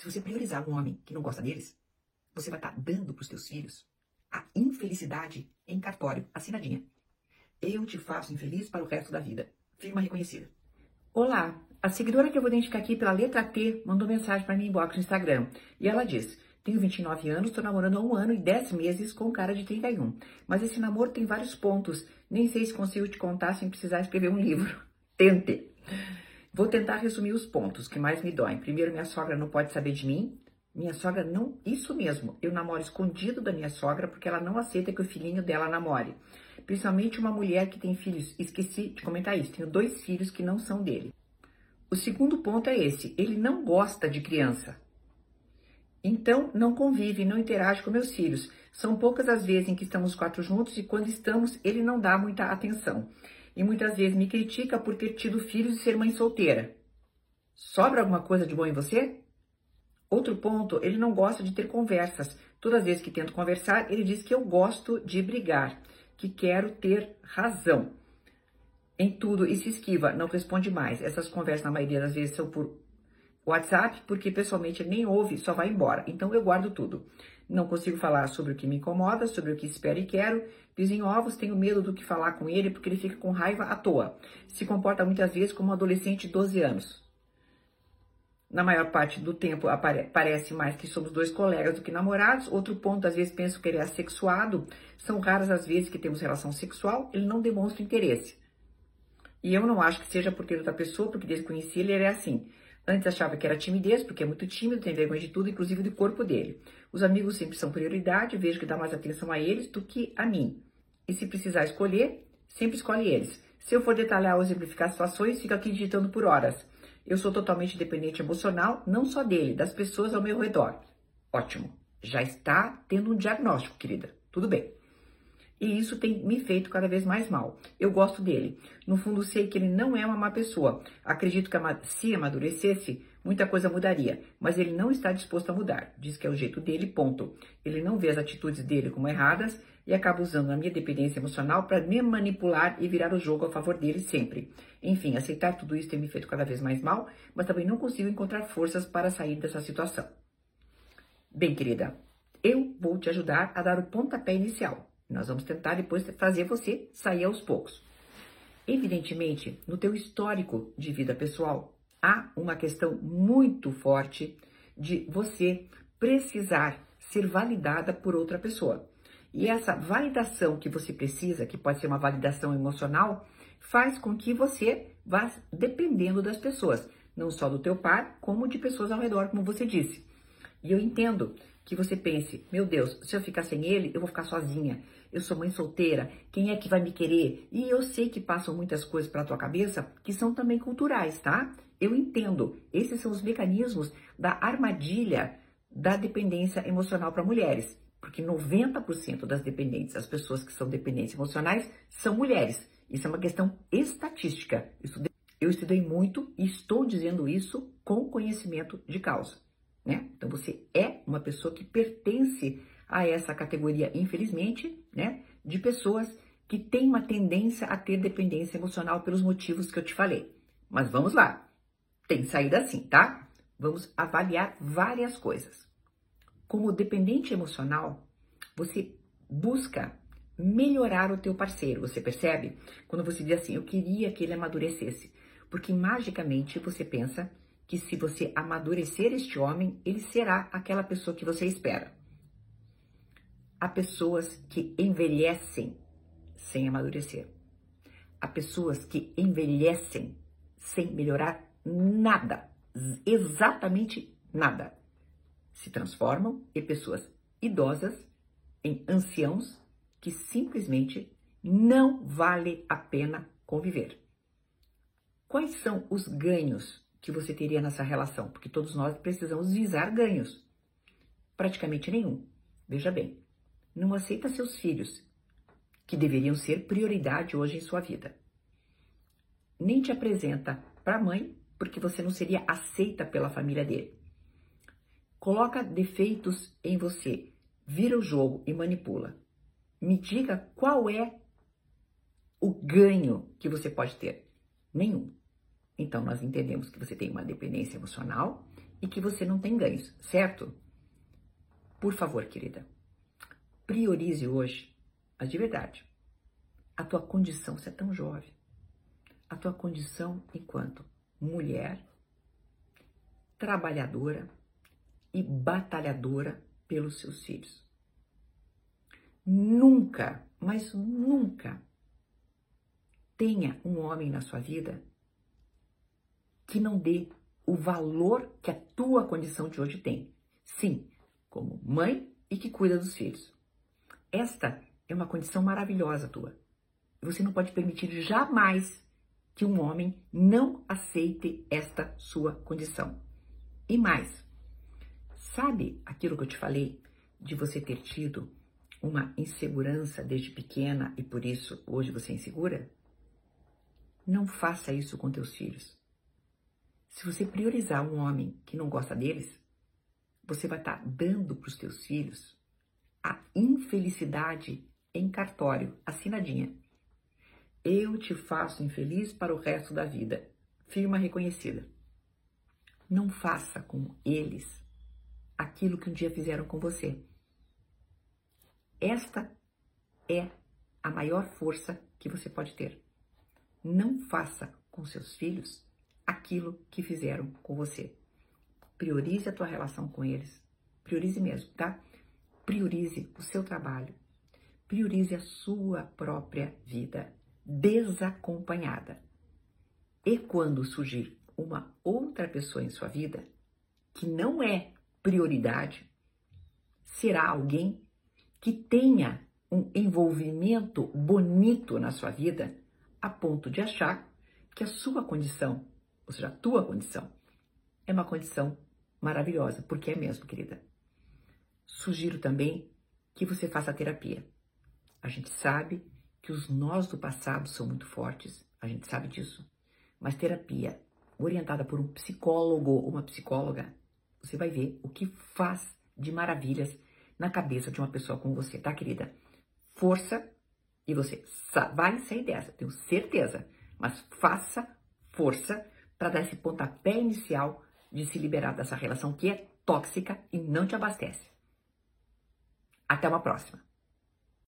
Se você priorizar um homem que não gosta deles, você vai estar tá dando para os teus filhos a infelicidade em cartório, assinadinha. Eu te faço infeliz para o resto da vida. Firma reconhecida. Olá, a seguidora que eu vou identificar aqui pela letra T mandou mensagem para mim inbox no Instagram. E ela diz: Tenho 29 anos, estou namorando há um ano e 10 meses com um cara de 31. Mas esse namoro tem vários pontos. Nem sei se consigo te contar sem precisar escrever um livro. Tente. Vou tentar resumir os pontos que mais me doem. Primeiro, minha sogra não pode saber de mim. Minha sogra não. Isso mesmo. Eu namoro escondido da minha sogra porque ela não aceita que o filhinho dela namore. Principalmente uma mulher que tem filhos. Esqueci de comentar isso. Tenho dois filhos que não são dele. O segundo ponto é esse: ele não gosta de criança. Então, não convive, não interage com meus filhos. São poucas as vezes em que estamos quatro juntos e quando estamos, ele não dá muita atenção. E muitas vezes me critica por ter tido filhos e ser mãe solteira. Sobra alguma coisa de bom em você? Outro ponto, ele não gosta de ter conversas. Todas as vezes que tento conversar, ele diz que eu gosto de brigar, que quero ter razão em tudo e se esquiva, não responde mais. Essas conversas, na maioria das vezes, são por WhatsApp, porque pessoalmente ele nem ouve, só vai embora. Então eu guardo tudo. Não consigo falar sobre o que me incomoda, sobre o que espero e quero. Dizem ovos, tenho medo do que falar com ele, porque ele fica com raiva à toa. Se comporta muitas vezes como um adolescente de 12 anos na maior parte do tempo parece mais que somos dois colegas do que namorados. Outro ponto, às vezes penso que ele é assexuado. São raras as vezes que temos relação sexual, ele não demonstra interesse. E eu não acho que seja porque outra pessoa, porque desde conheci ele, ele é assim. Antes achava que era timidez, porque é muito tímido, tem vergonha de tudo, inclusive do corpo dele. Os amigos sempre são prioridade, vejo que dá mais atenção a eles do que a mim. E se precisar escolher, sempre escolhe eles. Se eu for detalhar ou exemplificar situações, fico aqui digitando por horas. Eu sou totalmente dependente emocional, não só dele, das pessoas ao meu redor. Ótimo. Já está tendo um diagnóstico, querida. Tudo bem. E isso tem me feito cada vez mais mal. Eu gosto dele. No fundo, sei que ele não é uma má pessoa. Acredito que se amadurecesse, muita coisa mudaria. Mas ele não está disposto a mudar. Diz que é o jeito dele, ponto. Ele não vê as atitudes dele como erradas e acaba usando a minha dependência emocional para me manipular e virar o jogo a favor dele sempre. Enfim, aceitar tudo isso tem me feito cada vez mais mal, mas também não consigo encontrar forças para sair dessa situação. Bem, querida, eu vou te ajudar a dar o pontapé inicial. Nós vamos tentar depois fazer você sair aos poucos. Evidentemente, no teu histórico de vida pessoal, há uma questão muito forte de você precisar ser validada por outra pessoa. E essa validação que você precisa, que pode ser uma validação emocional, faz com que você vá dependendo das pessoas, não só do teu par, como de pessoas ao redor, como você disse. E eu entendo que você pense, meu Deus, se eu ficar sem ele, eu vou ficar sozinha. Eu sou mãe solteira, quem é que vai me querer? E eu sei que passam muitas coisas pela tua cabeça que são também culturais, tá? Eu entendo. Esses são os mecanismos da armadilha da dependência emocional para mulheres porque 90% das dependentes, as pessoas que são dependentes emocionais, são mulheres. Isso é uma questão estatística. Eu estudei muito e estou dizendo isso com conhecimento de causa. Né? Então você é uma pessoa que pertence a essa categoria, infelizmente, né, de pessoas que têm uma tendência a ter dependência emocional pelos motivos que eu te falei. Mas vamos lá. Tem saída assim, tá? Vamos avaliar várias coisas. Como dependente emocional, você busca melhorar o teu parceiro, você percebe? Quando você diz assim, eu queria que ele amadurecesse, porque magicamente você pensa que se você amadurecer este homem, ele será aquela pessoa que você espera. Há pessoas que envelhecem sem amadurecer. Há pessoas que envelhecem sem melhorar nada, exatamente nada se transformam em pessoas idosas, em anciãos que simplesmente não vale a pena conviver. Quais são os ganhos que você teria nessa relação? Porque todos nós precisamos visar ganhos. Praticamente nenhum. Veja bem, não aceita seus filhos, que deveriam ser prioridade hoje em sua vida. Nem te apresenta para a mãe, porque você não seria aceita pela família dele. Coloca defeitos em você, vira o jogo e manipula. Me diga qual é o ganho que você pode ter. Nenhum. Então, nós entendemos que você tem uma dependência emocional e que você não tem ganhos, certo? Por favor, querida, priorize hoje, mas de verdade, a tua condição, você é tão jovem, a tua condição enquanto mulher, trabalhadora e batalhadora pelos seus filhos. Nunca, mas nunca tenha um homem na sua vida que não dê o valor que a tua condição de hoje tem. Sim, como mãe e que cuida dos filhos. Esta é uma condição maravilhosa tua. Você não pode permitir jamais que um homem não aceite esta sua condição. E mais, sabe aquilo que eu te falei de você ter tido uma insegurança desde pequena e por isso hoje você é insegura? Não faça isso com teus filhos. Se você priorizar um homem que não gosta deles, você vai estar dando para os teus filhos a infelicidade em cartório, assinadinha. Eu te faço infeliz para o resto da vida. Firma reconhecida. Não faça com eles aquilo que um dia fizeram com você. Esta é a maior força que você pode ter. Não faça com seus filhos aquilo que fizeram com você. Priorize a tua relação com eles. Priorize mesmo, tá? Priorize o seu trabalho. Priorize a sua própria vida desacompanhada. E quando surgir uma outra pessoa em sua vida que não é prioridade, será alguém que tenha um envolvimento bonito na sua vida a ponto de achar que a sua condição ou seja, a tua condição, é uma condição maravilhosa, porque é mesmo, querida. Sugiro também que você faça terapia. A gente sabe que os nós do passado são muito fortes, a gente sabe disso. Mas terapia orientada por um psicólogo ou uma psicóloga, você vai ver o que faz de maravilhas na cabeça de uma pessoa como você, tá, querida? Força e você vai sair dessa, tenho certeza. Mas faça força para dar esse pontapé inicial de se liberar dessa relação que é tóxica e não te abastece. Até uma próxima!